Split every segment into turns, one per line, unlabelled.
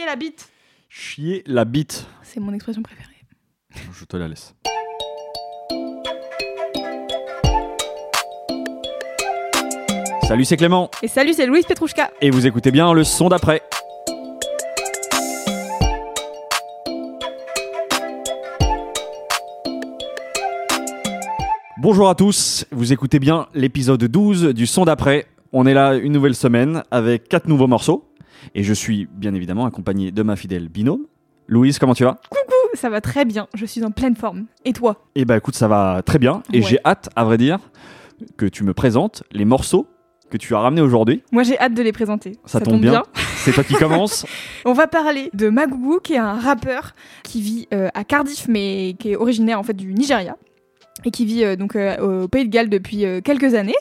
chier la bite.
Chier la bite.
C'est mon expression préférée.
Je te la laisse. Salut, c'est Clément.
Et salut, c'est Louise Petrouchka.
Et vous écoutez bien le son d'après. Bonjour à tous, vous écoutez bien l'épisode 12 du son d'après. On est là une nouvelle semaine avec quatre nouveaux morceaux. Et je suis bien évidemment accompagné de ma fidèle binôme. Louise, comment tu vas?
Coucou, ça va très bien. Je suis en pleine forme. Et toi?
Eh bah écoute, ça va très bien. Et
Ouais.
j'ai hâte, à vrai dire, que tu me présentes les morceaux que tu as ramenés aujourd'hui.
Moi, j'ai hâte de les présenter.
Ça, tombe bien. C'est toi qui commence.
On va parler de Magougou, qui est un rappeur qui vit euh, à Cardiff, mais qui est originaire en fait du Nigeria et qui vit euh, donc euh, au Pays de Galles depuis quelques années.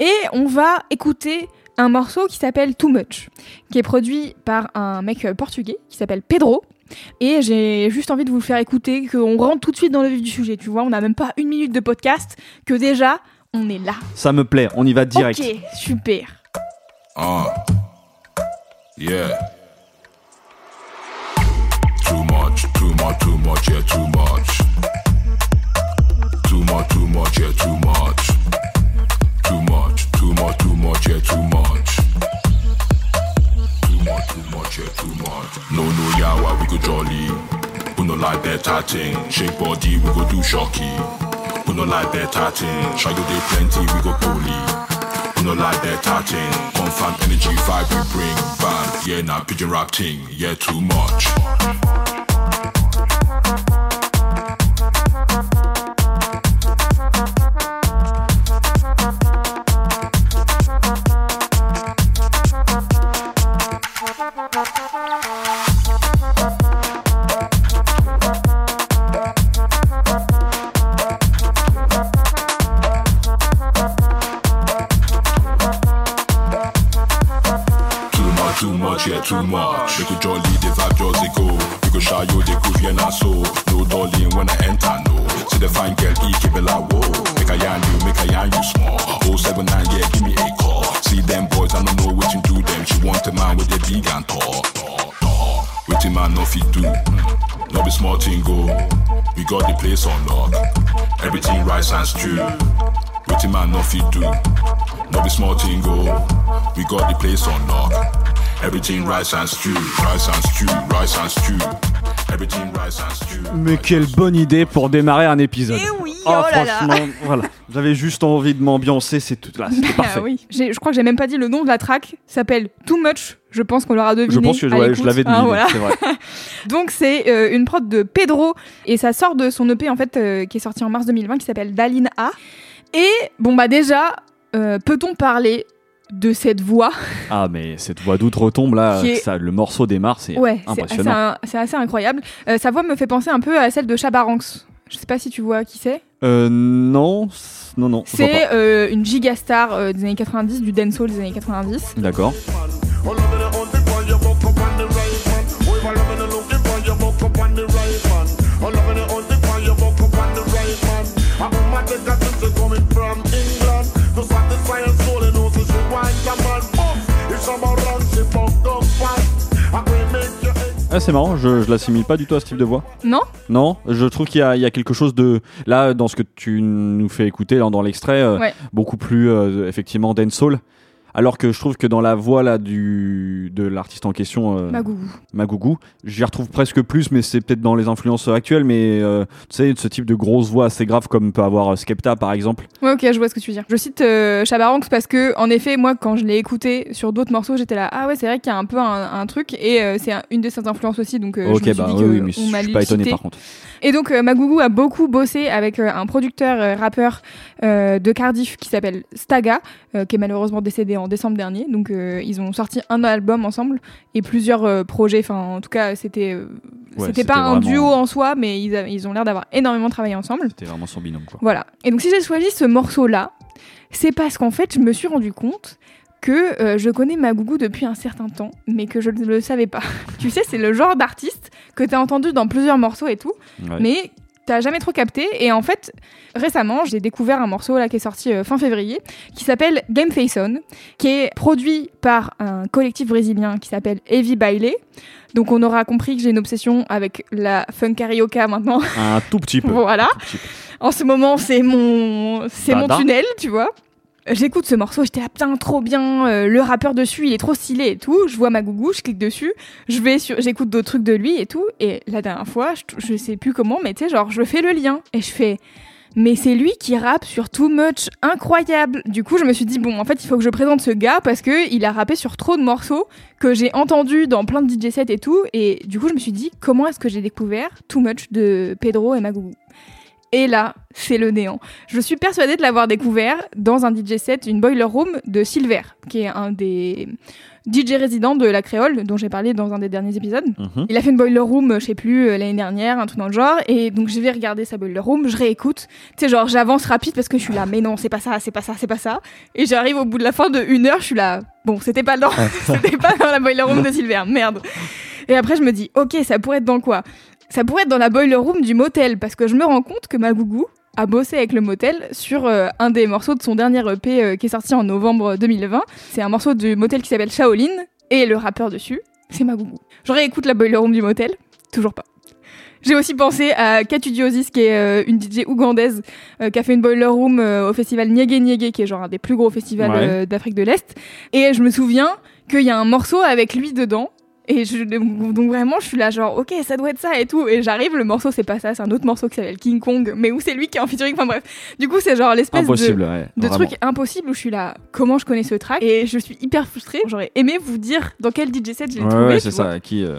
Et on va écouter un morceau qui s'appelle Too Much, qui est produit par un mec euh, portugais qui s'appelle Pedro. Et j'ai juste envie de vous le faire écouter, qu'on rentre tout de suite dans le vif du sujet. Tu vois, on n'a même pas une minute de podcast, que déjà on est là.
Ça me plaît, on y va direct.
Ok, super.
Uh. Yeah. Thing. Shake body, we go do shocky. We no like better thing. Shy you dey plenty, we go poly. We no like better thing. Confirm energy vibe we bring. Bam, yeah, nah, pigeon rap thing. Yeah, too much. Make you jolly, the vibe just go. You go shy, yo, the groove, yeah, nah, so. No darling when I enter, no. See the fine girl, he keep it like, whoa. Make a yarn you, make a yarn you small. Oh, seven, nine, yeah, give me a call. See them boys, I don't know what you do them. She want a man with a big and tall. tall. Waiting man, no fit do. No be small thing, go. We got the place on lock. Everything rice and stew. Waiting man, no fit do. No be small thing, go. We got the place on lock. Everything rice and stew, rice and stew, rice and stew. Everything rice and stew.
Mais quelle bonne idée pour démarrer un épisode.
Eh oui,
Ah,
oh là là.
franchement, voilà. J'avais juste envie de m'ambiancer, c'est tout là, c'était parfait.
Ah oui. J'ai- Je crois que j'ai même pas dit le nom de la track. S'appelle Too Much. Je pense qu'on l'aura deviné.
Je pense que ouais, je l'avais
Ah,
deviné,
voilà.
c'est vrai.
Donc c'est euh, une prod de Pedro et ça sort de son EP en fait euh, qui est sorti en mars 2020 qui s'appelle Daline A. Et bon bah déjà, euh, peut-on parler de cette voix
Ah mais cette voix d'outre-tombe là,
est-
ça, le morceau démarre, c'est
Ouais, c'est assez,
impressionnant.
c'est assez incroyable. Euh, sa voix me fait penser un peu à celle de Chabaranx. Je sais pas si tu vois qui c'est.
Euh, non, non, non,
C'est euh, une giga star euh, des années 90, du dancehall des années 90.
pas. D'accord. Ah c'est marrant, je, je l'assimile pas du tout à ce type de voix.
Non?
Non, je trouve qu'il y, a- il y a quelque chose de là dans ce que tu nous fais écouter là, dans l'extrait, euh,
Ouais.
beaucoup plus euh, effectivement dancehall. Alors que je trouve que dans la voix là du de l'artiste en question, euh,
Magougou.
Magougou, j'y retrouve presque plus, mais c'est peut-être dans les influences actuelles. Mais euh, tu sais, ce type de grosse voix assez grave comme peut avoir euh, Skepta par exemple.
Ouais, ok, je vois ce que tu veux dire. Je cite euh, Chabaranx parce que, en effet, moi, quand je l'ai écouté sur d'autres morceaux, j'étais là, ah ouais, c'est vrai qu'il y a un peu un, un truc, et euh, c'est un- une de ses influences aussi, donc euh, je me suis
bah
dit
oui,
que
oui, mais
on
je suis pas étonné par contre.
Et donc, euh, Magougou a beaucoup bossé avec euh, un producteur euh, rappeur euh, de Cardiff qui s'appelle Staga, euh, qui est malheureusement décédé en décembre dernier. Donc, euh, ils ont sorti un album ensemble et plusieurs euh, projets. Enfin, en tout cas, c'était euh,
Ouais,
c'était pas un duo en soi, mais ils, a- ils ont l'air d'avoir énormément travaillé ensemble.
C'était vraiment son binôme quoi.
Voilà. Et donc si j'ai choisi ce morceau-là, c'est parce qu'en fait, je me suis rendu compte que je connais Magougou depuis un certain temps, mais que je ne le savais pas. tu sais, c'est le genre d'artiste que tu as entendu dans plusieurs morceaux et tout,
Ouais.
mais t'as jamais trop capté. Et en fait, récemment, j'ai découvert un morceau là qui est sorti euh, fin février, qui s'appelle Game Face On, qui est produit par un collectif brésilien qui s'appelle Heavy Baile. Donc on aura compris que j'ai une obsession avec la funk carioca maintenant.
Un tout petit peu.
Voilà.
Petit peu.
En ce moment, c'est mon, c'est mon tunnel, tu vois. J'écoute ce morceau, j'étais là, putain, trop bien, euh, le rappeur dessus, il est trop stylé et tout. Je vois ma gougou, je clique dessus, je vais sur, j'écoute d'autres trucs de lui et tout. Et la dernière fois, je, sais plus comment, mais tu sais, genre, je fais le lien et je fais, mais c'est lui qui rappe sur Too Much, incroyable. Du coup, je me suis dit, bon, en fait, il faut que je présente ce gars parce que il a rappé sur trop de morceaux que j'ai entendus dans plein de DJ sets et tout. Et du coup, je me suis dit, comment est-ce que j'ai découvert Too Much de Pedro et Magougou et là, c'est le néant. Je suis persuadée de l'avoir découvert dans un DJ set, une boiler room de Silver, qui est un des DJ résidents de la Créole, dont j'ai parlé dans un des derniers épisodes.
Mhm.
Il a fait une boiler room, je sais plus, euh, l'année dernière, un truc dans le genre, et donc je vais regarder sa boiler room, je réécoute, tu sais, genre j'avance rapide parce que je suis là, mais non, c'est pas ça, c'est pas ça, c'est pas ça, et j'arrive au bout de la fin de une heure, je suis là, bon, c'était pas dans, c'était pas dans la boiler room de Silver, merde. Et après je me dis, ok, ça pourrait être dans quoi? Ça pourrait être dans la boiler room du motel, parce que je me rends compte que ma gougou a bossé avec le motel sur euh, un des morceaux de son dernier EP euh, qui est sorti en novembre 2020. C'est un morceau du motel qui s'appelle Shaolin, et le rappeur dessus, c'est ma gougou. Je réécoute la boiler room du motel, toujours pas. J'ai aussi pensé à Katudiosis, qui est euh, une DJ ougandaise euh, qui a fait une boiler room euh, au festival Niégué Niégué, qui est genre un des plus gros festivals
Ouais.
d'Afrique de l'Est. Et je me souviens qu'il y a un morceau avec lui dedans. Et je, donc vraiment, je suis là genre, ok, ça doit être ça et tout. Et j'arrive, le morceau, c'est pas ça, c'est un autre morceau qui s'appelle King Kong, mais où c'est lui qui est en featuring. Enfin bref, du coup, c'est genre l'espèce de
Impossible, ouais.
de
vraiment.
trucs impossibles où je suis là, comment je connais ce track? Et je suis hyper frustrée. J'aurais aimé vous dire dans quel DJ set je l'ai
Ouais,
trouvé.
ouais, c'est ça. Qui, euh,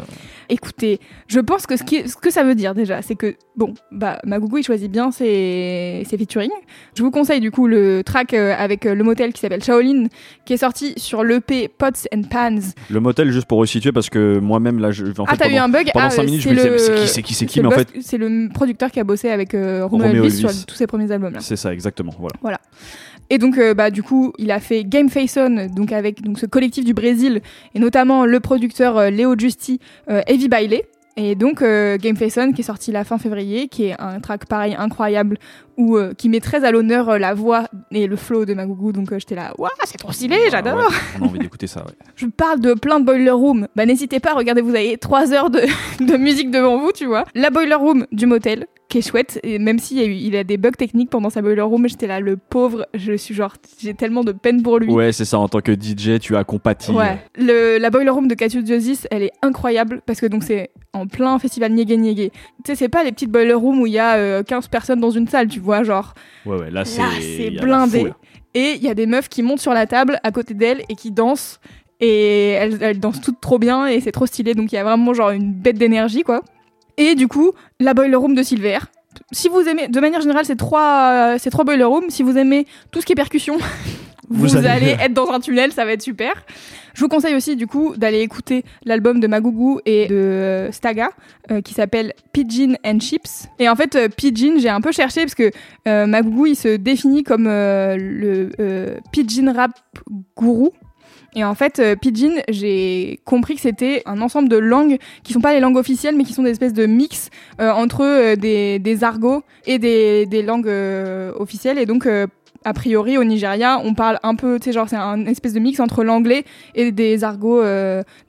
Écoutez, je pense que ce, qui, ce que ça veut dire déjà, c'est que, bon, bah, Magougou, il choisit bien ses, ses featuring. Je vous conseille du coup le track euh, avec euh, le motel qui s'appelle Shaolin, qui est sorti sur l'EP Pots and Pans.
Le motel, juste pour resituer, parce que moi-même, là, je, en
ah,
fait,
t'as eu un bug
pendant
ah,
5
euh,
minutes, je
c'est
me disais,
le-
mais c'est qui, c'est qui, c'est qui, mais en fait,
C'est le producteur qui a bossé avec euh, Romeo Elvis,
Elvis.
sur tous ses premiers albums
c'est ça, exactement. Voilà.
Et donc, euh, bah, du coup, il a fait Game Face On, donc avec donc, ce collectif du Brésil, et notamment le producteur euh, Léo Justi, euh, Heavy Baile. Et donc, euh, Game Face On, qui est sorti la fin février, qui est un track pareil incroyable, où, euh, qui met très à l'honneur euh, la voix et le flow de Magougou. Donc, j'étais là, waouh, c'est trop stylé, j'adore!
ouais, on a envie d'écouter ça, ouais.
Je parle de plein de Boiler Room. Bah, n'hésitez pas, regardez, vous avez 3 heures de, de musique devant vous, tu vois. La Boiler Room du motel, qui est chouette, et même s'il y a eu, il a des bugs techniques pendant sa Boiler Room, j'étais là, le pauvre, je suis genre, j'ai tellement de peine pour lui.
Ouais, c'est ça. En tant que DJ, tu as compati.
Ouais. Le, la Boiler Room de Katudiosis, elle est incroyable parce que donc c'est en plein festival Niégué Niégué. Tu sais, c'est pas les petites Boiler Room où il y a euh, 15 personnes dans une salle, tu vois, genre.
Ouais, ouais, là, c'est.
Blindé. Et il y a des meufs qui montent sur la table à côté d'elle et qui dansent. Et elles, elles dansent toutes trop bien et c'est trop stylé. Donc il y a vraiment genre une bête d'énergie, quoi. Et du coup, la Boiler Room de Silver. Si vous aimez, de manière générale, c'est trois, euh, c'est trois Boiler Room. Si vous aimez tout ce qui est percussion, vous,
Vous allez-
être dans un tunnel, ça va être super. Je vous conseille aussi du coup d'aller écouter l'album de Magougou et de euh, Staga euh, qui s'appelle Pigeon and Chips. Et en fait, euh, Pigeon, j'ai un peu cherché parce que euh, Magougou il se définit comme le Pigeon rap gourou. Et en fait, euh, Pidgin, j'ai compris que c'était un ensemble de langues qui sont pas les langues officielles, mais qui sont des espèces de mix euh, entre euh, des, des argots et des, des langues euh, officielles. Et donc, a priori, au Nigeria, on parle un peu, tu sais, genre, c'est un espèce de mix entre l'anglais et des argots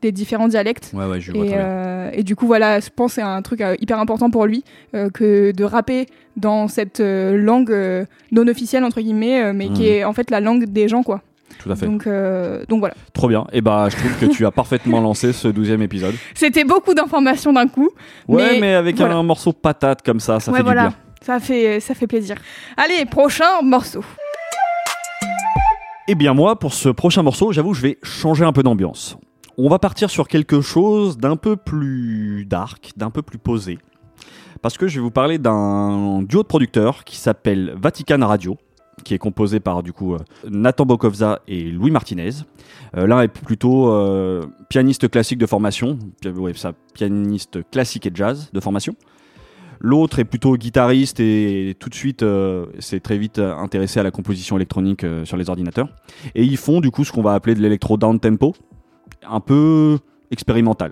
des différents dialectes.
Ouais, ouais, je vois
Et,
bien.
et du coup, voilà, je pense que c'est un truc hyper important pour lui que de rapper dans cette langue non officielle, entre guillemets, mais qui
Mhm.
est en fait la langue des gens, quoi.
Tout à fait.
Donc, euh, donc voilà.
Trop bien. Et bah, je trouve que tu as parfaitement lancé ce douzième épisode.
C'était beaucoup d'informations d'un coup.
Ouais, mais,
Mais
avec
voilà.
un morceau patate comme ça, ça
ouais,
fait
voilà.
du bien.
Ça fait, ça fait plaisir. Allez, prochain morceau.
Eh bien moi, pour ce prochain morceau, j'avoue, je vais changer un peu d'ambiance. On va partir sur quelque chose d'un peu plus dark, d'un peu plus posé. Parce que je vais vous parler d'un duo de producteurs qui s'appelle Vatican Radio, qui est composé par du coup euh, Nathan Bokovza et Louis Martinez. Euh, L'un est plutôt euh, pianiste classique de formation, pianiste classique et jazz de formation. L'autre est plutôt guitariste et tout de suite s'est très vite intéressé à la composition électronique sur les ordinateurs. Et ils font du coup ce qu'on va appeler de l'électro down tempo, un peu expérimental.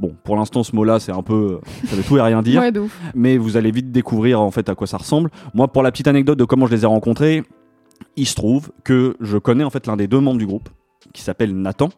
Bon, pour l'instant, ce mot-là, c'est un peu, ça veut tout et rien dire.
Ouais,
mais vous allez vite découvrir en fait à quoi ça ressemble. Moi, pour la petite anecdote de comment je les ai rencontrés, il se trouve que je connais en fait l'un des deux membres du groupe, qui s'appelle Nathan,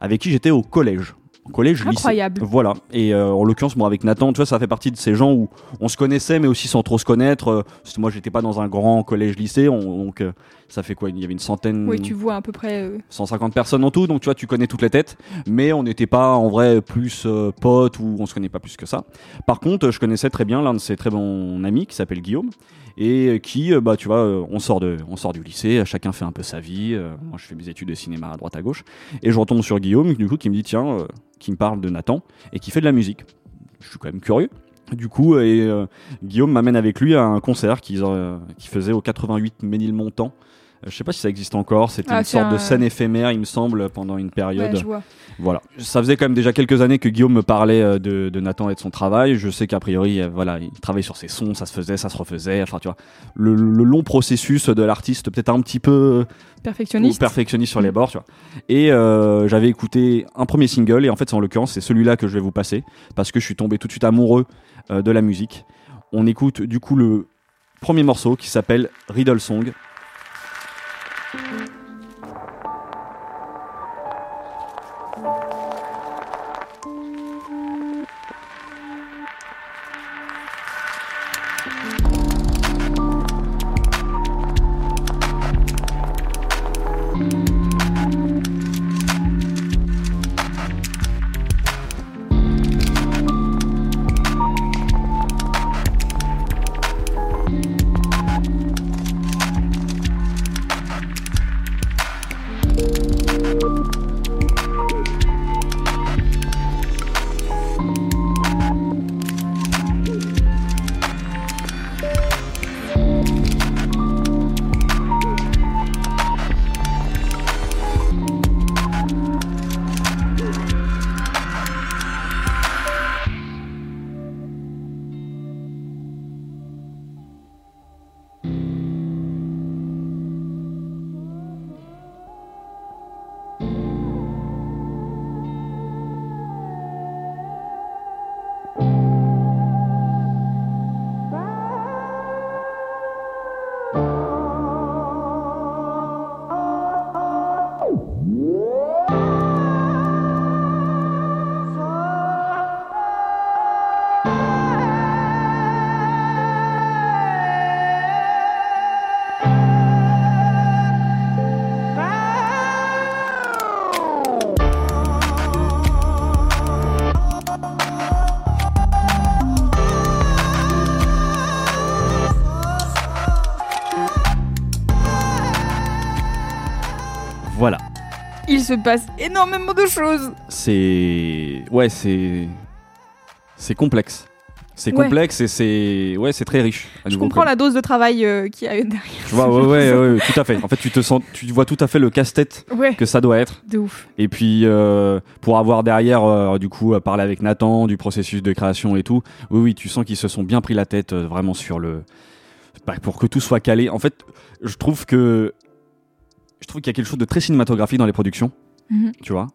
avec qui j'étais au collège. Au collège, lycée.
Incroyable.
Voilà. Et euh, en l'occurrence, moi, avec Nathan, tu vois, ça fait partie de ces gens où on se connaissait, mais aussi sans trop se connaître. Euh, parce que moi, j'étais pas dans un grand collège-lycée, on- donc euh, ça fait quoi? Il y avait une centaine.
Oui, tu vois à peu près. euh,
150 personnes en tout, donc tu vois, tu connais toutes les têtes, mais on n'était pas en vrai plus euh, potes ou on se connaît pas plus que ça. Par contre, je connaissais très bien l'un de ses très bons amis qui s'appelle Guillaume et qui, euh, bah tu vois, euh, on sort de, on sort du lycée, chacun fait un peu sa vie. euh, moi, je fais mes études de cinéma à droite à gauche et je retombe sur Guillaume, du coup, qui me dit tiens, euh, qui me parle de Nathan et qui fait de la musique. Je suis quand même curieux. Du coup, et, euh, Guillaume m'amène avec lui à un concert qu'ils euh, qu'ils faisaient au 88 Ménilmontant. Je sais pas si ça existe encore. C'était
Ah,
une sorte de scène éphémère, il me semble, pendant une
Ouais,
période.
je vois.
Voilà. Ça faisait quand même déjà quelques années que Guillaume me parlait euh, de, de Nathan et de son travail. Je sais qu'a priori, euh, voilà, il travaille sur ses sons, ça se faisait, ça se refaisait. Enfin, tu vois, le, le long processus de l'artiste, peut-être un petit peu
Perfectionniste.
perfectionniste sur les bords, tu vois. Et euh, j'avais écouté un premier single, et en fait, c'est en l'occurrence, c'est celui-là que je vais vous passer, parce que je suis tombé tout de suite amoureux euh, de la musique. On écoute du coup le premier morceau qui s'appelle Riddle Song.
Se passe énormément de choses.
C'est. Ouais, c'est. C'est complexe. C'est
Ouais.
complexe et c'est. Ouais, c'est très riche.
Je comprends la dose de travail euh, qu'il y a derrière.
Tu vois, ouais, ouais, tout à fait. En fait, tu te sens, tu vois tout à fait le casse-tête
Ouais,
que ça doit être.
de ouf.
Et puis, euh, pour avoir derrière, euh, du coup, à parler avec Nathan du processus de création et tout, oui, oui, tu sens qu'ils se sont bien pris la tête euh, vraiment sur le. bah, pour que tout soit calé. En fait, je trouve que. Je trouve qu'il y a quelque chose de très cinématographique dans les productions,
Mhm.
tu vois.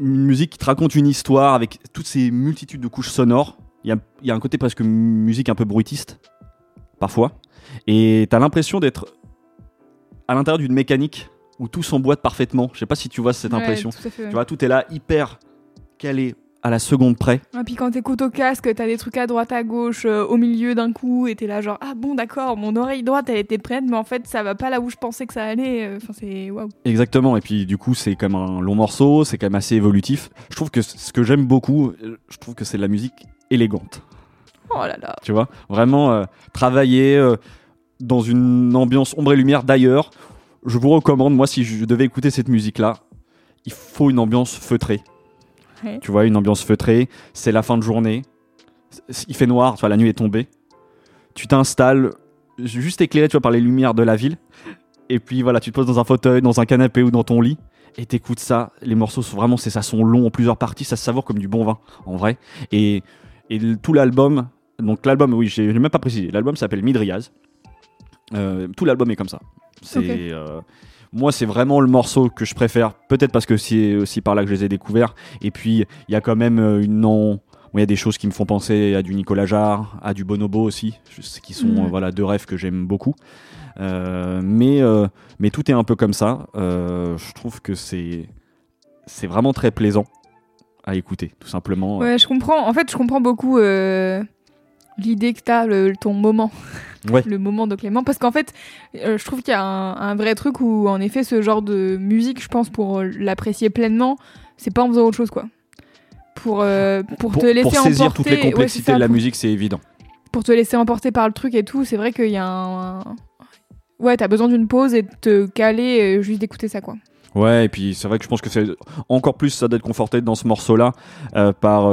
Une musique qui te raconte une histoire avec toutes ces multitudes de couches sonores. Il y a, il y a un côté presque musique un peu bruitiste, parfois. Et t'as l'impression d'être à l'intérieur d'une mécanique où tout s'emboîte parfaitement. Je sais pas si tu vois cette
Ouais,
impression.
fait, ouais.
Tu vois, tout est là hyper calé à la seconde près.
Et puis quand t'écoutes au casque, t'as des trucs à droite, à gauche, euh, au milieu d'un coup, et t'es là genre ah bon d'accord, mon oreille droite elle était prête, mais en fait ça va pas là où je pensais que ça allait. euh, Enfin c'est waouh.
Exactement. Et puis du coup, c'est comme un long morceau, c'est quand même assez évolutif. Je trouve que ce que j'aime beaucoup, euh, je trouve que c'est de la musique élégante.
Oh là là.
Tu vois, vraiment euh, travailler euh, dans une ambiance ombre et lumière. D'ailleurs, je vous recommande, moi, si je devais écouter cette musique-là, il faut une ambiance feutrée.
Ouais.
Tu vois, une ambiance feutrée. C'est la fin de journée. Il fait noir, tu vois, la nuit est tombée. Tu t'installes juste éclairé, tu vois, par les lumières de la ville. Et puis voilà, tu te poses dans un fauteuil, dans un canapé ou dans ton lit. Et t'écoutes ça. Les morceaux sont vraiment, c'est ça, sont longs en plusieurs parties. Ça se savoure comme du bon vin, en vrai. Et, et tout l'album, donc l'album, oui, j'ai même pas précisé. L'album s'appelle Midriaz. Euh, tout l'album est comme ça. C'est euh, moi, c'est vraiment le morceau que je préfère. Peut-être parce que c'est aussi par là que je les ai découverts. Et puis, il y a quand même euh, une non. Il y a des choses qui me font penser à du Nicolas Jarre, à du Bonobo aussi, qui sont
Mhm.
euh, voilà deux rêves que j'aime beaucoup. Euh, mais euh, mais tout est un peu comme ça. Je trouve que c'est c'est vraiment très plaisant à écouter, tout simplement.
Ouais, je comprends. En fait, je comprends beaucoup euh, l'idée que t'as, le, ton moment.
Ouais.
le moment de Clément. Parce qu'en fait, euh, je trouve qu'il y a un, un vrai truc où, en effet, ce genre de musique, je pense, pour euh, l'apprécier pleinement, c'est pas en faisant autre chose, quoi. Pour, euh, pour,
Pour,
te laisser
pour saisir
emporter.
toutes les
ouais,
complexités
ça,
de la
pour-
musique, c'est évident.
Pour te laisser emporter par le truc et tout, c'est vrai qu'il y a un. Ouais, t'as besoin d'une pause et de te caler, juste d'écouter ça, quoi.
Ouais, et puis c'est vrai que je pense que c'est encore plus ça d'être conforté dans ce morceau-là euh, par,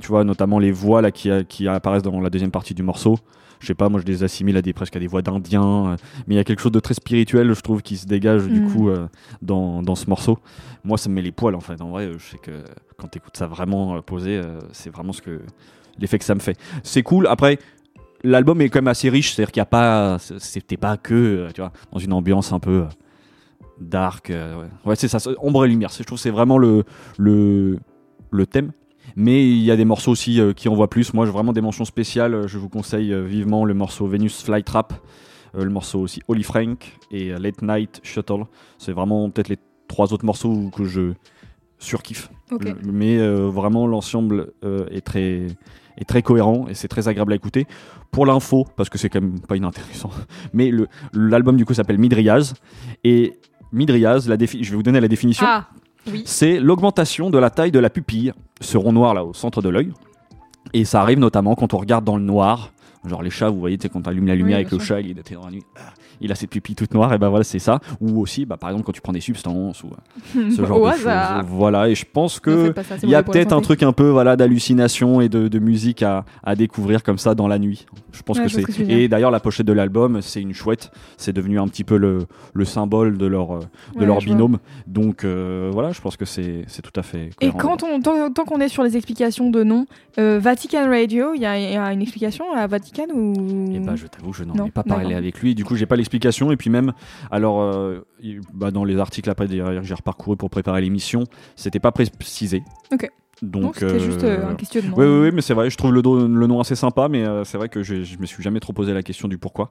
tu vois, notamment les voix là qui, apparaissent dans la deuxième partie du morceau. Je sais pas, moi je les assimile à des presque à des voix d'indiens, euh, mais il y a quelque chose de très spirituel, je trouve, qui se dégage du
Mm.
coup euh, dans, dans ce morceau. Moi, ça me met les poils en fait. En vrai, je sais que quand t'écoutes ça vraiment euh, posé, c'est vraiment ce que l'effet que ça me fait. C'est cool. Après. L'album est quand même assez riche, c'est-à-dire qu'il n'y a pas, c'était pas que, tu vois, dans une ambiance un peu dark. ouais, Ouais, c'est ça, ombre et lumière. c'est- Je trouve c'est vraiment le, le, le thème. Mais il y a des morceaux aussi euh, qui en voient plus. Moi, j'ai vraiment des mentions spéciales. Euh, Je vous conseille euh, vivement le morceau Venus Flytrap, le morceau aussi Holy Frank et Late Night Shuttle. C'est vraiment peut-être les trois autres morceaux que je surkiffe. Mais euh, vraiment, l'ensemble euh, est, très, est très cohérent et c'est très agréable à écouter. Pour l'info, parce que c'est quand même pas inintéressant, mais l'album du coup s'appelle Midriaz. Et Midriaz, la je vais vous donner la définition.
Ah,
C'est l'augmentation de la taille de la pupille, ce rond noir là au centre de l'œil. Et ça arrive notamment quand on regarde dans le noir. Genre les chats, vous voyez, quand tu allumes la lumière
Oui,
avec le chat, il était dans la nuit, ah, il a ses pupilles toutes noires, et ben voilà, c'est ça. Ou aussi, bah, par exemple, quand tu prends des substances ou euh, ce genre de choses. Voilà, et je pense que il y a peut-être un truc un peu voilà d'hallucination et de, de musique à, à découvrir comme ça dans la nuit. Je pense
Ouais,
que c'est et d'ailleurs la pochette de l'album c'est une chouette. C'est devenu un petit peu le, le symbole de leur euh, de
Ouais,
leur
vois.
binôme. Donc euh, voilà, je pense que c'est c'est tout à fait.
Et quand on, tant, tant qu'on est sur les explications de noms, euh, Vatican Radio, il y, y a une explication à Vatican ou
Eh ben, je t'avoue, je n'en ai pas parlé avec lui. Du coup, j'ai pas l'explication. Et puis même, alors, euh, bah, dans les articles après que j'ai reparcouru pour préparer l'émission, c'était pas précisé.
Ok.
Donc,
c'était juste euh, un questionnement.
Oui, oui, oui, mais c'est vrai, je trouve le, do- le nom assez sympa, mais euh, c'est vrai que je, je me suis jamais trop posé la question du pourquoi.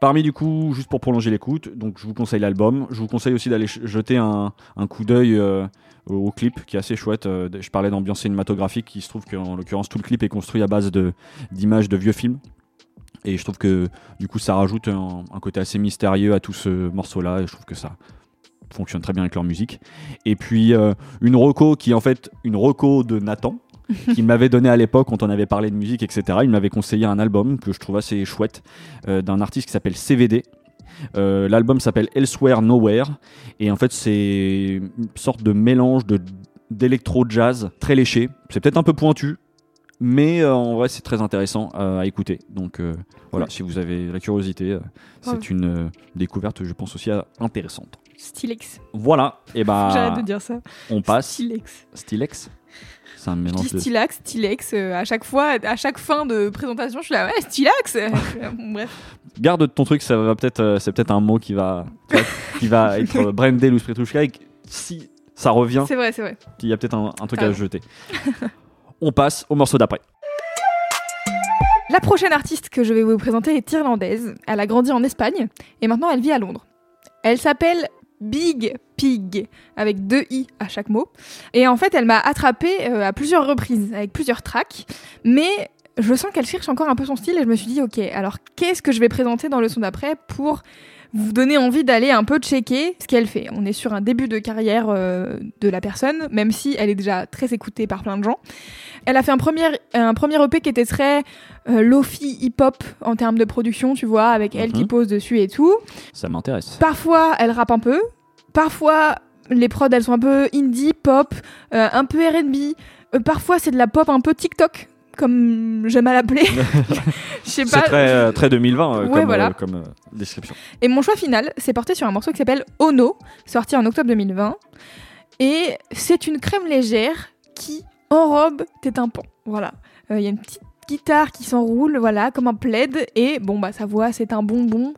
Parmi, du coup, juste pour prolonger l'écoute, donc je vous conseille l'album. Je vous conseille aussi d'aller jeter un, un coup d'œil euh, au, clip qui est assez chouette. Euh, je parlais d'ambiance cinématographique, il se trouve qu'en l'occurrence, tout le clip est construit à base de- d'images de, vieux films. Et je trouve que du coup, ça rajoute un, un côté assez mystérieux à tout ce morceau-là, et je trouve que ça fonctionne très bien avec leur musique. Et puis, euh, une reco qui est en fait une reco de Nathan, qu'il m'avait donné à l'époque quand on avait parlé de musique, etc. Il m'avait conseillé un album que je trouve assez chouette euh, d'un artiste qui s'appelle CVD. Euh, L'album s'appelle Elsewhere Nowhere et en fait c'est une sorte de mélange de d'électro jazz très léché. C'est peut-être un peu pointu, mais euh, en vrai c'est très intéressant euh, à écouter. Donc euh, voilà, si vous avez la curiosité, euh, c'est
Ouais.
une euh, découverte, je pense aussi euh, intéressante.
Stylex.
Voilà, et bah
J'arrête de dire ça.
on passe.
Stylex.
Stylex, c'est un
Je
mélange
dis
de.
stylax, stylex. euh, à chaque fois, à chaque fin de présentation, je suis là, ouais, stylax. Bon, Bref.
garde ton truc, ça va peut-être, euh, c'est peut-être un mot qui va, qui va être brandé ou Spritouchka. Si ça revient,
C'est vrai, c'est vrai.
il y a peut-être un, un truc
T'as
à jeter. On passe au morceau d'après.
La prochaine artiste que je vais vous présenter est irlandaise. Elle a grandi en Espagne et maintenant elle vit à Londres. Elle s'appelle Big Pig, avec deux i à chaque mot. Et en fait, elle m'a attrapée euh, à plusieurs reprises, avec plusieurs tracks. Mais je sens qu'elle cherche encore un peu son style et je me suis dit, ok, alors qu'est-ce que je vais présenter dans le son d'après pour vous donner envie d'aller un peu checker ce qu'elle fait. On est sur un début de carrière euh, de la personne, même si elle est déjà très écoutée par plein de gens. Elle a fait un premier, un premier EP qui était très euh, lofi hip-hop en termes de production, tu vois, avec elle qui
Mhm.
pose dessus et tout.
Ça m'intéresse.
Parfois, elle rappe un peu. Parfois, les prods, elles sont un peu indie, pop, euh, un peu R&B. Euh, parfois, c'est de la pop un peu TikTok, comme j'aime à l'appeler. Je sais
C'est
pas.
très, euh, très 2020 euh,
Ouais,
comme,
voilà.
euh, comme euh, description.
Et mon choix final s'est porté sur un morceau qui s'appelle Ono, sorti en octobre 2020. Et c'est une crème légère qui enrobe tes tympans. Voilà. Il y a une petite guitare qui s'enroule, voilà, comme un plaid. Et bon, bah, sa voix, c'est un bonbon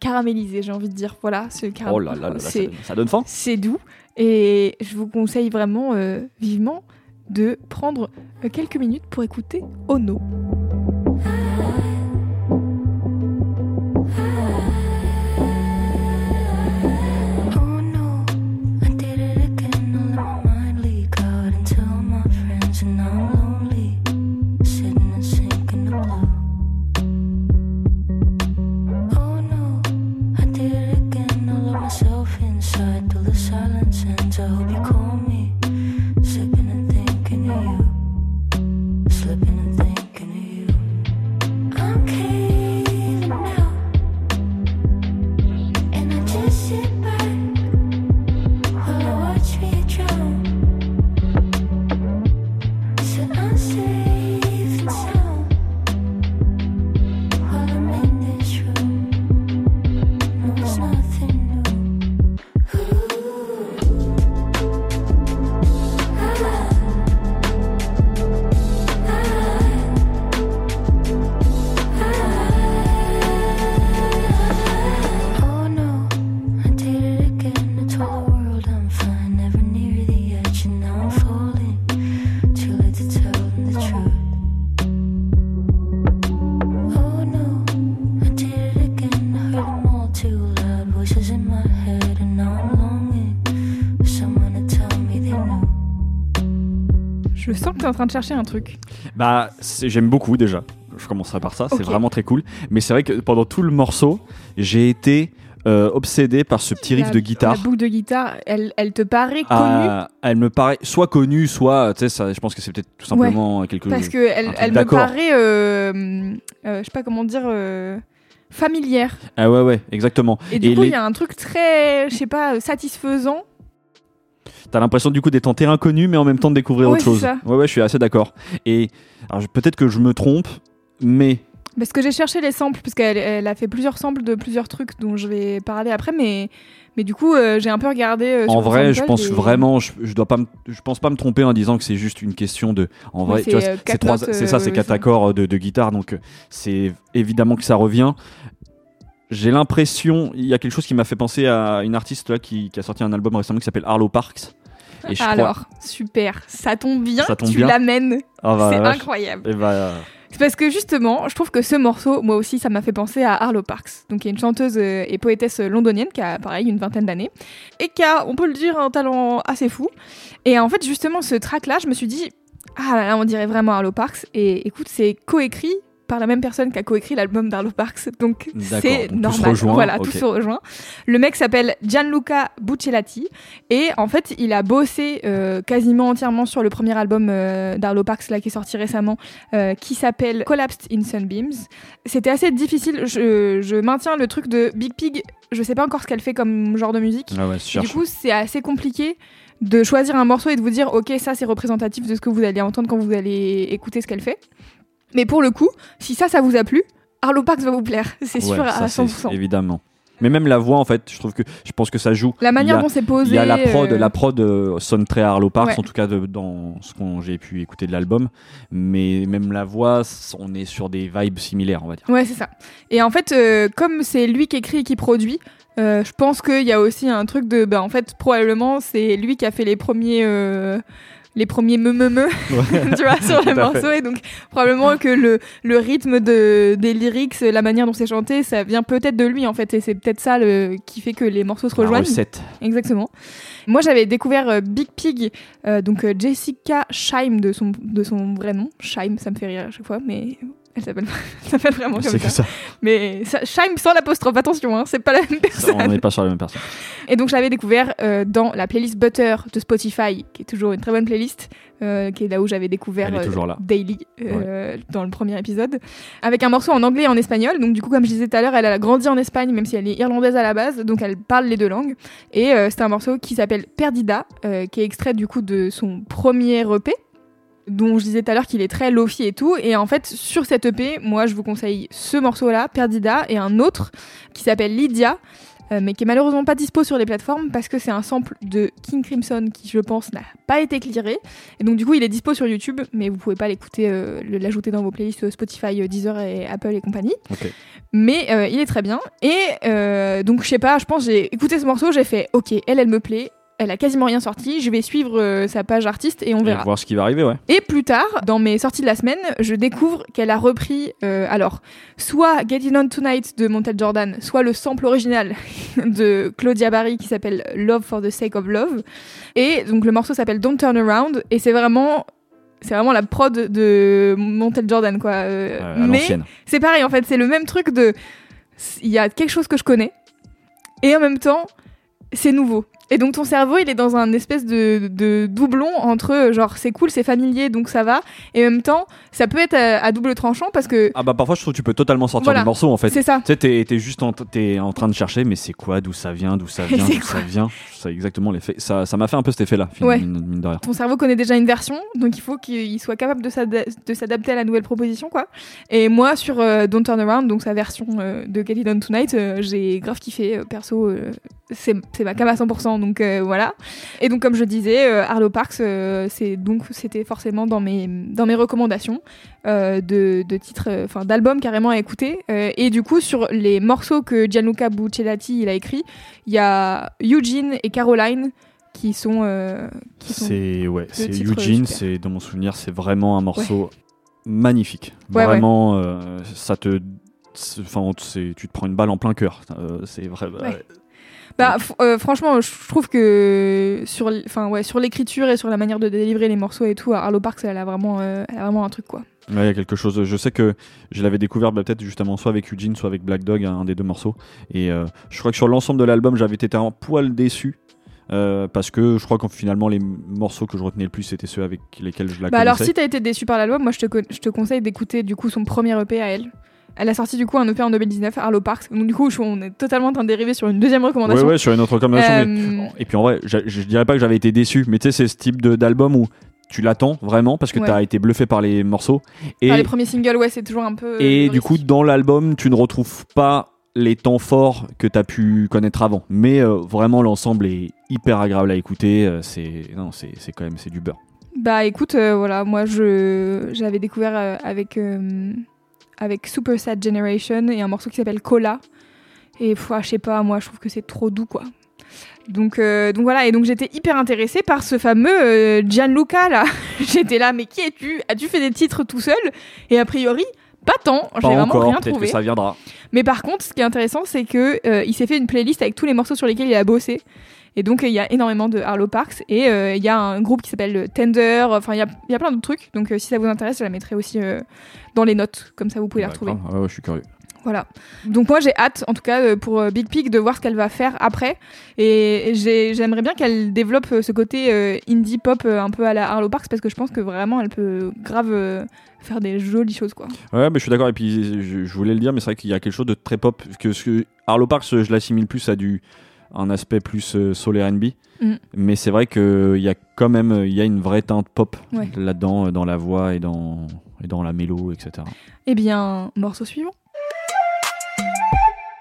caramélisé, j'ai envie de dire. Voilà, ce
Oh là là là, là, ça,
c'est
donne- ça donne faim.
c'est doux et je vous conseille vraiment vivement de prendre euh, quelques minutes pour écouter Ono. Que tu es en train de chercher un truc.
Bah, j'aime beaucoup déjà. Je commencerai par ça, c'est vraiment très cool. Mais c'est vrai que pendant tout le morceau, j'ai été euh, obsédé par ce petit riff
La-
de guitare.
La boucle de guitare, elle, elle te paraît connue?
Ah, elle me paraît soit connue, soit, tu sais, je pense que c'est peut-être tout simplement quelque
parce
chose.
que elle, elle me paraît, euh, euh, je sais pas comment dire, euh, familière.
Ah ouais, ouais, exactement.
Et du
Et
coup, il
les-
y a un truc très, je sais pas, satisfaisant.
T'as l'impression du coup d'être en terrain connu, mais en même temps de découvrir autre chose.
ça.
Ouais, ouais, je suis assez d'accord. Et peut-être que je me trompe, mais
Parce que j'ai cherché les samples, parce qu'elle elle a fait plusieurs samples de plusieurs trucs dont je vais parler après, mais, mais du coup, euh, j'ai un peu regardé. euh,
en vrai, je pense
et-
vraiment, je, je dois pas, je pense pas me tromper en disant que c'est juste une question de. En vrai,
c'est, euh,
ça, c'est quatre accords de, de guitare, donc euh, c'est évidemment que ça revient. J'ai l'impression, il y a quelque chose qui m'a fait penser à une artiste là, qui, qui a sorti un album récemment qui s'appelle Arlo Parks. Et je crois-
Alors, super, ça tombe bien,
Ça tombe
tu l'amènes,
Ah bah,
c'est incroyable.
Eh bah,
C'est parce que justement, je trouve que ce morceau, moi aussi, ça m'a fait penser à Arlo Parks, donc qui est une chanteuse euh, et poétesse londonienne qui a, pareil, une vingtaine d'années, et qui a, on peut le dire, un talent assez fou. Et en fait, justement, ce track-là, je me suis dit, ah là là, on dirait vraiment Arlo Parks. Et écoute, c'est coécrit par la même personne qui a coécrit l'album d'Arlo Parks, donc c'est
donc tout se
normal.
rejoint,
voilà, tout se rejoint. Le mec s'appelle Gianluca Buccellati, et en fait, il a bossé euh, quasiment entièrement sur le premier album euh, d'Arlo Parks là qui est sorti récemment, euh, qui s'appelle Collapsed in Sunbeams. C'était assez difficile. Je, je maintiens le truc de Big Pig. Je sais pas encore ce qu'elle fait comme genre de musique.
ah ouais,
Et du coup, c'est assez compliqué de choisir un morceau et de vous dire, ok, ça c'est représentatif de ce que vous allez entendre quand vous allez écouter ce qu'elle fait. Mais pour le coup, si ça, ça vous a plu, Arlo Parks va vous plaire, c'est sûr à
c'est
100%.
Évidemment. Mais même la voix, en fait, je trouve que je pense que ça joue.
La manière
a-
dont c'est posé.
Il y a la prod,
euh,
la prod euh, sonne très Arlo Parks,
Ouais.
en tout cas de- dans ce qu'on j'ai pu écouter de l'album. Mais même la voix, on est sur des vibes similaires, on va dire.
Ouais, c'est ça. Et en fait, euh, comme c'est lui qui écrit et qui produit, euh, je pense qu'il y a aussi un truc de. Bah, en fait, probablement, c'est lui qui a fait les premiers. Les premiers me me me, tu vois, sur le morceau. Et donc, probablement que le, le rythme de, des lyrics, la manière dont c'est chanté, ça vient peut-être de lui, en fait. Et c'est peut-être ça le, qui fait que les morceaux se rejoignent. Exactement. Moi, j'avais découvert euh, Big Pig, euh, donc euh, Jessica Scheim de son, de son vrai nom. Scheim, ça me fait rire à chaque fois, mais elle s'appelle, elle s'appelle vraiment comme
C'est
ça.
que ça.
Mais ça, sans l'apostrophe, attention, hein, c'est pas la même
Ça, On
personne.
n'est pas sur la même personne.
Et donc, je l'avais découvert euh, dans la playlist Butter de Spotify, qui est toujours une très bonne playlist, euh, qui est là où j'avais découvert euh. Daily dans le premier épisode, avec un morceau en anglais et en espagnol. Donc, du coup, comme je disais tout à l'heure, elle a grandi en Espagne, même si elle est irlandaise à la base, donc elle parle les deux langues. Et c'est un morceau qui s'appelle Perdida, qui est extrait du coup de son premier EP dont je disais tout à l'heure qu'il est très lofi et tout. Et en fait, sur cet EP, moi, je vous conseille ce morceau-là, Perdida, et un autre qui s'appelle Lydia, euh, mais qui est malheureusement pas dispo sur les plateformes parce que c'est un sample de King Crimson qui, je pense, n'a pas été clearé. Et donc, du coup, il est dispo sur YouTube, mais vous pouvez pas l'écouter, euh, l'ajouter dans vos playlists Spotify, euh, Deezer et Apple et compagnie. Mais euh, il est très bien. Et donc, je sais pas, je pense, j'ai écouté ce morceau, j'ai fait, ok, elle, elle me plaît. Elle a quasiment rien sorti. Je vais suivre euh, sa page artiste et on
Et
verra.
voir ce qui va arriver, ouais.
Et plus tard, dans mes sorties de la semaine, je découvre qu'elle a repris, euh, alors, soit Get It On Tonight de Montel Jordan, soit le sample original de Claudia Barry qui s'appelle Love for the Sake of Love. Et donc le morceau s'appelle Don't Turn Around et c'est vraiment. C'est vraiment la prod de Montel Jordan, quoi. Euh, mais c'est pareil, en fait, c'est le même truc de. Il y a quelque chose que je connais, et en même temps, c'est nouveau. Et donc ton cerveau, il est dans un espèce de, de doublon entre euh, genre c'est cool, c'est familier, donc ça va, et en même temps, ça peut être à, à double tranchant parce que
Ah bah parfois je trouve que tu peux totalement sortir
Voilà.
des morceaux en fait.
c'est ça.
Tu sais, t'es, t'es juste en, t'es en train de chercher, mais c'est quoi, d'où ça vient, d'où ça vient, d'où ça vient? C'est exactement l'effet. Ça, ça m'a fait un peu cet effet-là,
Ouais.
mine, mine de rien.
Ton cerveau connaît déjà une version, donc il faut qu'il soit capable de s'ada- de s'adapter à la nouvelle proposition, quoi. Et moi, sur euh, Don't Turn Around, donc sa version euh, de Get It On Tonight, euh, j'ai grave kiffé. euh, perso, euh, c'est c'est ma cam à 100%, donc euh, voilà. Et donc, comme je disais, euh, Arlo Parks, euh, c'est donc c'était forcément dans mes dans mes recommandations de, de titres, enfin d'albums carrément à écouter. Et du coup, sur les morceaux que Gianluca Buccellati il a écrit, il y a Eugene et Caroline qui sont euh, qui sont
C'est ouais, c'est Eugene, c'est dans mon souvenir, c'est vraiment un morceau magnifique.
Ouais,
vraiment, euh, ça te, enfin, tu te prends une balle en plein cœur. Euh, c'est vrai.
Ouais. Bah, f- euh, franchement, je trouve que sur, enfin ouais, sur l'écriture et sur la manière de délivrer les morceaux et tout, Arlo Parks, elle a vraiment, euh, elle a vraiment un truc quoi.
Ouais, il y a quelque chose. Je sais que je l'avais découvert bah, peut-être justement soit avec Eugene, soit avec Black Dog, un des deux morceaux. Et euh, je crois que sur l'ensemble de l'album, j'avais été un poil déçu. euh, parce que je crois que finalement les morceaux que je retenais le plus c'était ceux avec lesquels je la
Bah alors si t'as été déçu par l'album, moi je te, je te conseille d'écouter du coup son premier EP à elle. Elle a sorti du coup un EP en 2019, Arlo Parks. Donc du coup, je- on est totalement en train de dériver sur une deuxième
ouais,
recommandation.
ouais, sur une autre recommandation. mais-
Euh,
Et puis en vrai, je, je dirais pas que j'avais été déçu, mais tu sais, c'est ce type d'album où tu l'attends vraiment parce que
Ouais.
tu as été bluffé par les morceaux. Et,
enfin, les premiers singles, ouais, c'est toujours un peu.
et
euh,
du coup, dans l'album, tu ne retrouves pas les temps forts que tu as pu connaître avant. Mais euh, vraiment, l'ensemble est hyper agréable à écouter. c'est non, c'est c'est quand même c'est du beurre.
Bah écoute, euh, voilà, moi je j'avais découvert euh, avec avec Super Sad Generation et un morceau qui s'appelle Cola. Et pff, ah, je sais pas, moi je trouve que c'est trop doux quoi. Donc, euh, donc voilà, et donc j'étais hyper intéressée par ce fameux euh, Gianluca là. j'étais là, mais qui es-tu? As-tu fait des titres tout seul? Et a priori, pas tant, j'ai vraiment
encore,
rien
que
trouvé.
ça viendra.
Mais par contre, ce qui est intéressant, c'est que euh, il s'est fait une playlist avec tous les morceaux sur lesquels il a bossé. Et donc, il y a énormément de Harlow Parks. Et euh, il y a un groupe qui s'appelle Tender. Enfin, il y a, il y a plein d'autres trucs. Donc, euh, si ça vous intéresse, je la mettrai aussi euh, dans les notes. Comme ça, vous pouvez la retrouver.
D'accord. Ouais, je suis curieux.
Voilà. Donc, moi, j'ai hâte, en tout cas, pour Big Pig, de voir ce qu'elle va faire après. Et j'ai- j'aimerais bien qu'elle développe ce côté euh, indie pop un peu à la Harlow Parks. Parce que je pense que vraiment, elle peut grave euh, faire des jolies choses, quoi.
Ouais, mais je suis d'accord. Et puis, je, je voulais le dire, mais c'est vrai qu'il y a quelque chose de très pop. Que ce que Arlo Parks, je l'assimile plus à du un aspect plus euh, soul R&B.
Mm.
Mais c'est vrai qu'il y a quand même il y a une vraie teinte pop
Ouais.
là-dedans, euh, dans la voix et dans, et dans la mélo, etc.
Eh bien, morceau suivant.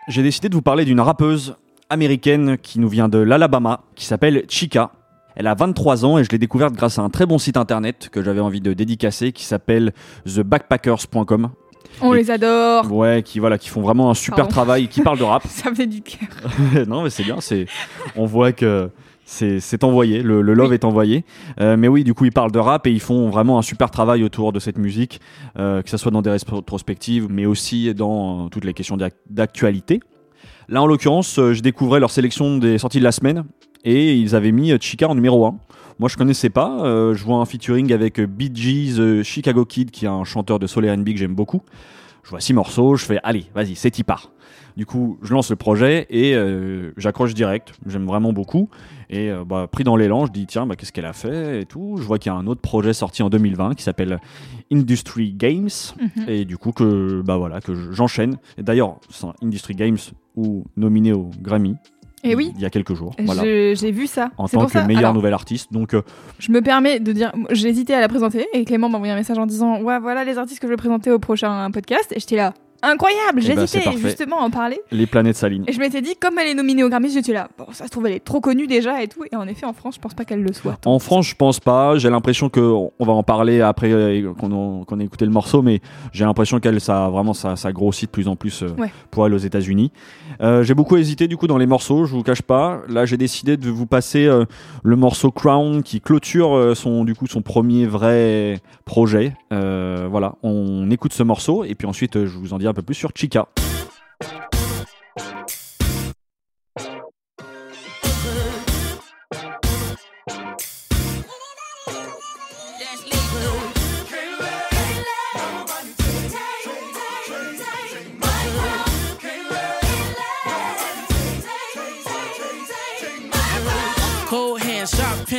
J'ai décidé de vous parler d'une rappeuse américaine qui nous vient de l'Alabama, qui s'appelle Chica. Elle a 23 ans et je l'ai découverte grâce à un très bon site internet que j'avais envie de dédicacer qui s'appelle thebackpackers.com.
On
Et-
les adore.
Ouais, qui voilà, qui font vraiment un super
Pardon.
travail, qui parlent de rap.
Ça venait du cœur.
non, mais c'est bien. C'est, on voit que c'est, envoyé. Le, le love
Oui.
est envoyé. Euh, mais oui, du coup, ils parlent de rap et ils font vraiment un super travail autour de cette musique, euh, que ce soit dans des rétrospectives, mais aussi dans euh, toutes les questions d'ac- d'actualité. Là, en l'occurrence, je découvrais leur sélection des sorties de la semaine et ils avaient mis Chica en numéro 1. Moi, je connaissais pas. euh, je vois un featuring avec euh, Bee Gees, euh, Chicago Kid, qui est un chanteur de soul R&B que j'aime beaucoup. Je vois six morceaux, je fais allez, vas-y, c'est y part. Du coup, je lance le projet et euh, j'accroche direct. J'aime vraiment beaucoup. Et euh, bah, pris dans l'élan, je dis tiens, bah, qu'est-ce qu'elle a fait et tout. Je vois qu'il y a un autre projet sorti en 2020 qui s'appelle Industry Games.
Mhm.
Et du coup, que, bah, voilà, que je- j'enchaîne. D'ailleurs, Industry Games ou nominé au Grammy.
Et oui,
Il y a quelques jours. Voilà.
j'ai vu ça.
En tant que
ça.
meilleur
alors,
nouvel artiste. Donc, euh,
Je me permets de dire, j'ai hésité à la présenter et Clément m'a envoyé un message en disant ouais voilà les artistes que je vais présenter au prochain podcast et j'étais là incroyable.
Eh ben,
J'hésitais justement à en parler.
Les planètes s'alignent.
Et je m'étais dit, comme elle est nominée au Grammy, j'étais là, bon, ça se trouve, elle est trop connue déjà et tout. Et en effet, en France, je pense pas qu'elle le soit.
En France, je pense pas. J'ai l'impression que on va en parler après euh, qu'on ait écouté le morceau, mais j'ai l'impression qu'elle, ça vraiment, ça, ça grossit de plus en plus euh,
Ouais.
pour elle aux États-Unis. Euh, j'ai beaucoup hésité du coup dans les morceaux. Je vous cache pas. Là, j'ai décidé de vous passer euh, le morceau Crown qui clôture son du coup son premier vrai projet. Voilà, on écoute ce morceau et puis ensuite je vous en un peu plus sur Chica.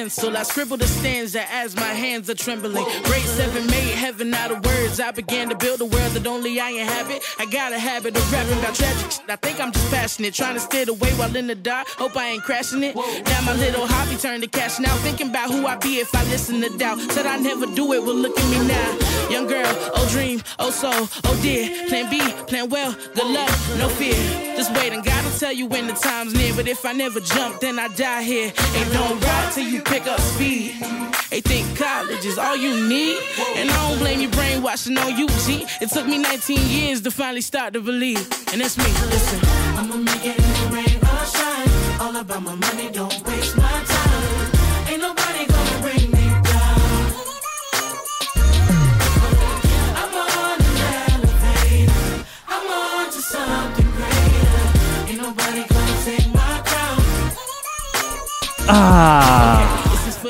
Pencil. I scribble the stanza as my hands are trembling. Grade seven made heaven out of words. I began to build a world that only I inhabit. I got a habit of rapping about tragic shit. I think I'm just passionate, trying to steer the way while in the dark. Hope I ain't crashing it. Now my little hobby turned to cash now. Thinking about who I'd be if I listen to doubt. Said I'd never do it. Well, look at me now. Young girl, oh dream, oh soul, oh dear. Plan B, plan well, good luck, no fear. Just wait and God will tell you when the time's near. But if I never jump, then I die here. Ain't don't ride till you pick up speed. They think college is all you need. And I don't blame you brainwashing on you, G. It took me 19 years to finally start to believe. And that's me, listen. I'ma make it in the rain or shine. All about my money, don't waste my time. Ain't nobody gonna bring me
Ah.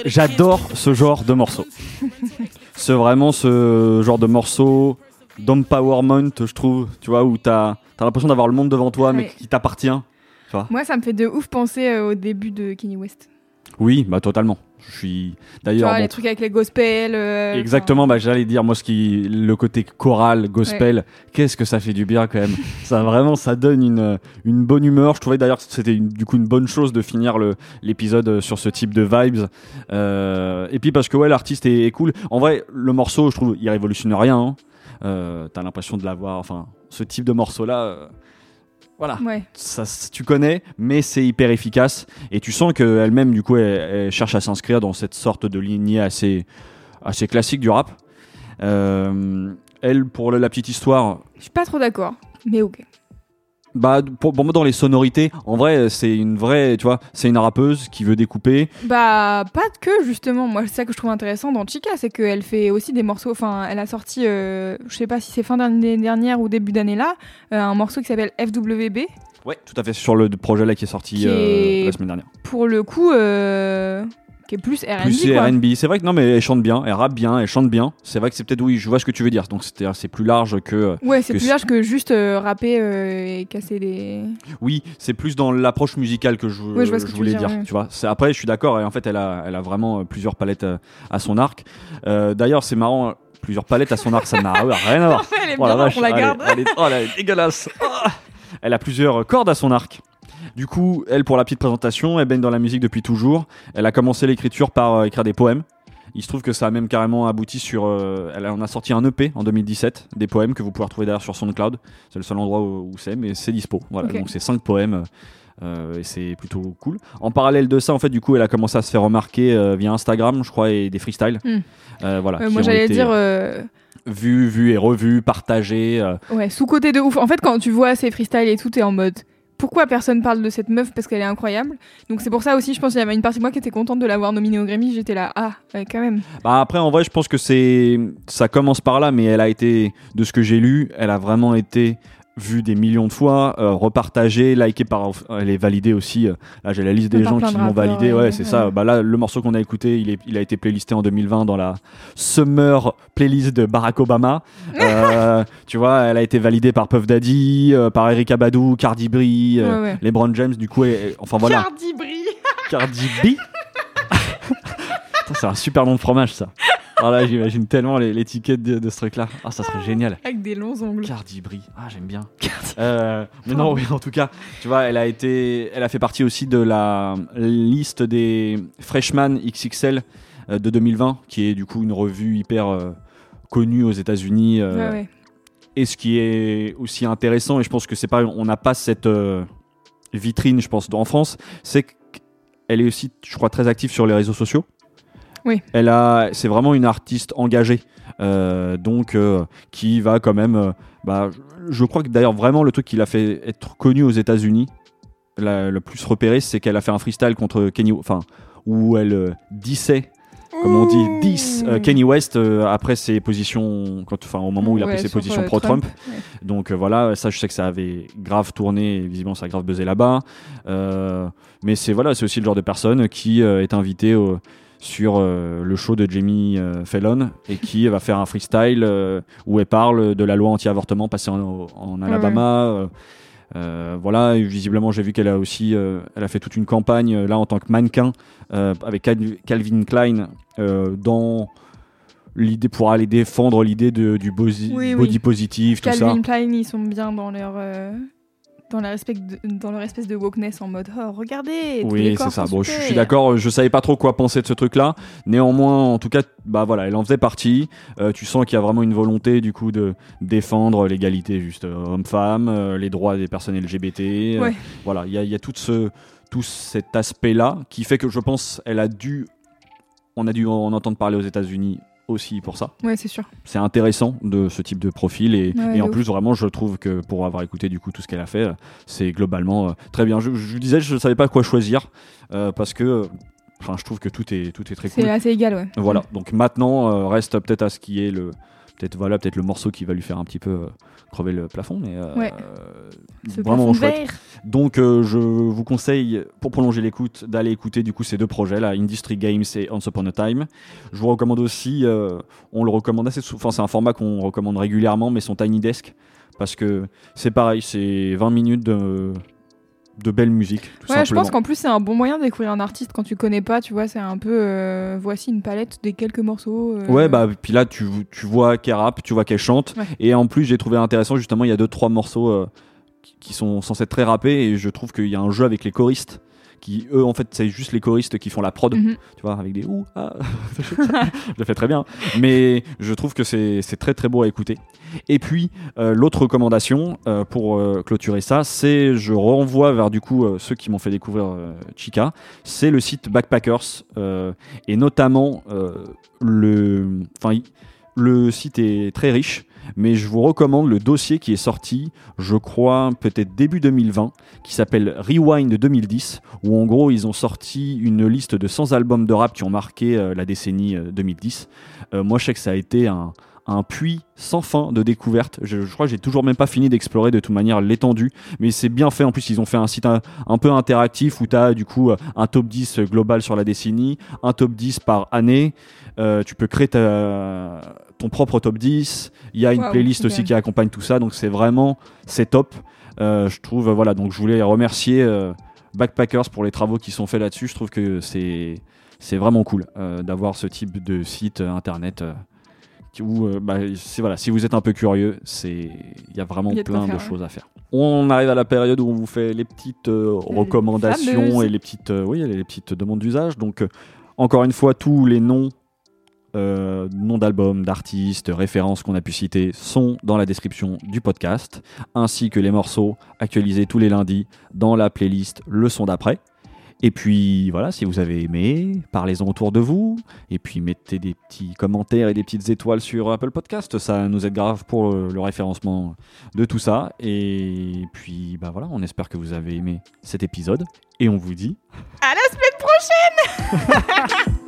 J'adore ce genre de morceau. C'est vraiment ce genre de morceau d'empowerment, je trouve, tu vois, où t'as as, l'impression d'avoir le monde devant toi, mais
Ouais.
qui t'appartient.
Moi, ça me fait de ouf penser euh, au début de Kanye West.
Oui, bah totalement. Je suis
Tu
d'ailleurs.
vois,
bon,
les trucs avec les gospels. euh,
Exactement, bah, j'allais dire, moi, ce qui, le côté choral, gospel, qu'est-ce que ça fait du bien quand même. ça vraiment, ça donne une, une bonne humeur. Je trouvais d'ailleurs que c'était du coup une bonne chose de finir le- l'épisode sur ce type de vibes. Euh, et puis parce que ouais, l'artiste est, est cool. En vrai, le morceau, je trouve, il révolutionne rien. hein. Euh, T'as l'impression de l'avoir, enfin, ce type de morceau-là. Voilà
Ouais.
ça, tu connais, mais c'est hyper efficace. Et tu sens qu'elle-même, du coup, elle, elle cherche à s'inscrire dans cette sorte de lignée assez, assez classique du rap. Euh, elle, pour la petite histoire,
Je suis pas trop d'accord, mais ok.
Bah, pour, pour moi, dans les sonorités, en vrai, c'est une vraie, tu vois, c'est une rappeuse qui veut découper.
Bah, pas que justement. Moi, c'est ça que je trouve intéressant dans Chica, c'est qu'elle fait aussi des morceaux. Enfin, elle a sorti, euh, je sais pas si c'est fin d'année dernière ou début d'année là, euh, un morceau qui s'appelle FWB.
Ouais, tout à fait, sur le projet là qui est sorti
Qui
euh, la semaine dernière.
Pour le coup, qui est plus R&B.
Plus. R&B. C'est vrai que non, mais elle chante bien, elle rappe bien, elle chante bien. C'est vrai que c'est peut-être, oui, je vois ce que tu veux dire. Donc, c'était- c'est plus large que.
Ouais, c'est plus
c'est-
large que juste euh, rapper euh, et casser des.
Oui, c'est plus dans l'approche musicale que je,
que
voulais dire.
dire, ouais.
Tu vois, c'est après, je suis d'accord. Et en fait, elle a, elle a vraiment euh, plusieurs palettes à son arc. Euh, D'ailleurs, c'est marrant. Plusieurs palettes à son arc, ça n'a rien à voir.
Elle est
Oh la vache,
la garde.
Elle est, oh, elle est dégueulasse. Elle a plusieurs cordes à son arc. Du coup, elle, pour la petite présentation, elle baigne dans la musique depuis toujours. Elle a commencé l'écriture par euh, écrire des poèmes. Il se trouve que ça a même carrément abouti sur. euh, elle en a sorti un EP en 2017, des poèmes que vous pouvez retrouver d'ailleurs sur SoundCloud. C'est le seul endroit où, où c'est, mais c'est dispo. Voilà, donc c'est cinq poèmes. euh, et c'est plutôt cool. En parallèle de ça, en fait, du coup, elle a commencé à se faire remarquer euh, via Instagram, je crois, et des freestyles.
Hmm.
Voilà,
moi, j'allais
été
dire.
vus, vus et revus, partagés. euh,
Ouais, sous-côté de ouf. En fait, quand tu vois ses freestyles et tout, t'es en mode pourquoi personne parle de cette meuf parce qu'elle est incroyable. Donc c'est pour ça aussi, je pense qu'il y avait une partie de moi qui était contente de l'avoir nominée au Grammy. J'étais là, ah, quand même.
Bah après, en vrai, je pense que c'est, ça commence par là, mais elle a été, de ce que j'ai lu, elle a vraiment été vue des millions de fois, euh, repartagée, likée par, elle est validée aussi. euh, Là, j'ai la liste des gens qui l'ont validée. Ouais,
ouais,
c'est
ouais.
ça. Bah là, le morceau qu'on a écouté, il, est, il a été playlisté en 2020 dans la Summer playlist de Barack Obama. Euh, tu vois, elle a été validée par Puff Daddy, euh, par Erika Badu, Cardi B,
Ouais.
LeBron James. Du coup, enfin voilà.
Cardi B.
Cardi B? C'est un super nom de fromage, ça. Alors là, j'imagine tellement l'étiquette de, de ce truc-là. Ah, ça serait génial.
Avec des longs ongles.
Cardi B. Ah, j'aime bien. Euh, mais non, oui, en tout cas, tu vois, elle a été, elle a fait partie aussi de la liste des Freshman XXL euh, de 2020, qui est du coup une revue hyper euh, connue aux États-Unis. euh,
Ouais, ouais.
Et ce qui est aussi intéressant, et je pense que c'est pas, on n'a pas cette vitrine, je pense, en France, c'est qu'elle est aussi, je crois, très active sur les réseaux sociaux.
Oui.
Elle a, c'est vraiment une artiste engagée, euh, donc euh, qui va quand même, euh, bah, je- crois que d'ailleurs vraiment le truc qui l'a fait être connue aux États-Unis, la- le plus repéré, c'est qu'elle a fait un freestyle contre Kenny, enfin, où elle euh, dissait comme on dit, 10 euh, Kenny West euh, après ses positions, quand, enfin au moment où il a
Ouais,
pris ses
sur,
positions
euh,
pro-Trump.
Ouais.
Donc euh, voilà, ça je sais que ça avait grave tourné, et visiblement ça a grave buzzé là-bas. Euh, mais c'est voilà, c'est aussi le genre de personne qui euh, est invité au- sur euh, le show de Jamie euh, Fallon et qui va faire un freestyle euh, où elle parle de la loi anti-avortement passée en, en Alabama. euh, voilà, et visiblement j'ai vu qu'elle a aussi, elle a fait toute une campagne là en tant que mannequin avec Cal- Calvin Klein dans l'idée pour aller défendre l'idée du
Oui, oui.
body positif, tout ça.
Calvin Klein, ils sont bien dans leur. Euh, Dans leur, espèce de, dans leur espèce de wokeness en mode oh, regardez
Oui, c'est ça. Bon, je suis d'accord. Je savais pas trop quoi penser de ce truc-là. Néanmoins, en tout cas, bah voilà, elle en faisait partie. Euh, tu sens qu'il y a vraiment une volonté du coup de défendre l'égalité juste euh, homme-femme, euh, les droits des personnes LGBT. euh,
Ouais.
voilà, il y a, y a tout ce tout cet aspect-là qui fait que je pense elle a dû, on a dû en entendre parler aux États-Unis aussi pour ça.
Ouais, c'est sûr.
C'est intéressant de ce type de profil et,
Ouais,
et en plus vraiment je trouve que pour avoir écouté du coup tout ce qu'elle a fait, c'est globalement euh, très bien. Je, je vous disais je ne savais pas quoi choisir euh, parce que enfin je trouve que tout est tout est très
C'est
cool.
assez égal, ouais.
Voilà. Donc maintenant euh, reste peut-être à ce qui est le peut-être voilà peut-être le morceau qui va lui faire un petit peu euh, crever le plafond mais euh,
Ouais.
euh, vraiment chouette. Donc euh, je vous conseille, pour prolonger l'écoute, d'aller écouter du coup ces deux projets là, Industry Games et Once Upon a Time. Je vous recommande aussi, euh, on le recommande assez souvent, enfin c'est un format qu'on recommande régulièrement, mais son Tiny Desk, parce que c'est pareil, c'est 20 minutes de, de belle musique, tout
Ouais, je pense qu'en plus c'est un bon moyen de découvrir un artiste quand tu connais pas, tu vois, c'est un peu euh, voici une palette des quelques morceaux. euh,
Ouais, bah, puis là, tu, tu vois qu'elle rappe, tu vois qu'elle chante.
Ouais.
Et en plus, j'ai trouvé intéressant, justement, il y a deux, trois morceaux euh, qui- qui sont censés être très rappés. Et je trouve qu'il y a un jeu avec les choristes. Qui, eux, en fait, c'est juste les choristes qui font la prod.
Mhm.
Tu vois, avec des ouh, ah. je le fais très bien. Mais je trouve que c'est très, très beau à écouter. Et puis, euh, l'autre recommandation euh, pour euh, clôturer ça, c'est je renvoie vers du coup ceux qui m'ont fait découvrir Chica. C'est le site Backpackers. et notamment le, enfin, il- le site est très riche, mais je vous recommande le dossier qui est sorti, je crois peut-être début 2020, qui s'appelle Rewind 2010, où en gros ils ont sorti une liste de 100 albums de rap qui ont marqué euh, la décennie euh, 2010. Euh, moi je sais que ça a été un, puits sans fin de découvertes. Je, crois que j'ai toujours même pas fini d'explorer de toute manière l'étendue, mais c'est bien fait. En plus, ils ont fait un site un, peu interactif où tu as du coup euh, un top 10 global sur la décennie, un top 10 par année. Euh, tu peux créer ta- ton propre top 10. Il y a une playlist aussi qui accompagne tout ça, donc c'est vraiment c'est top. Euh, je trouve voilà, donc je voulais remercier euh, Backpackers pour les travaux qui sont faits là-dessus. Je trouve que c'est c'est vraiment cool euh, d'avoir ce type de site internet. où, bah, voilà, si vous êtes un peu curieux, il y a vraiment
y a
plein de
faire,
choses à faire. On arrive à la période où on vous fait les petites
Les
recommandations et les petites oui, les petites demandes d'usage. Donc encore une fois, tous les noms euh, noms d'albums, d'artistes, références qu'on a pu citer sont dans la description du podcast, ainsi que les morceaux actualisés tous les lundis dans la playlist Le son d'après. Et puis voilà, si vous avez aimé, parlez-en autour de vous. Et puis mettez des petits commentaires et des petites étoiles sur Apple Podcast. Ça nous aide grave pour le, référencement de tout ça. Et puis bah voilà, on espère que vous avez aimé cet épisode. Et on vous dit
À la semaine prochaine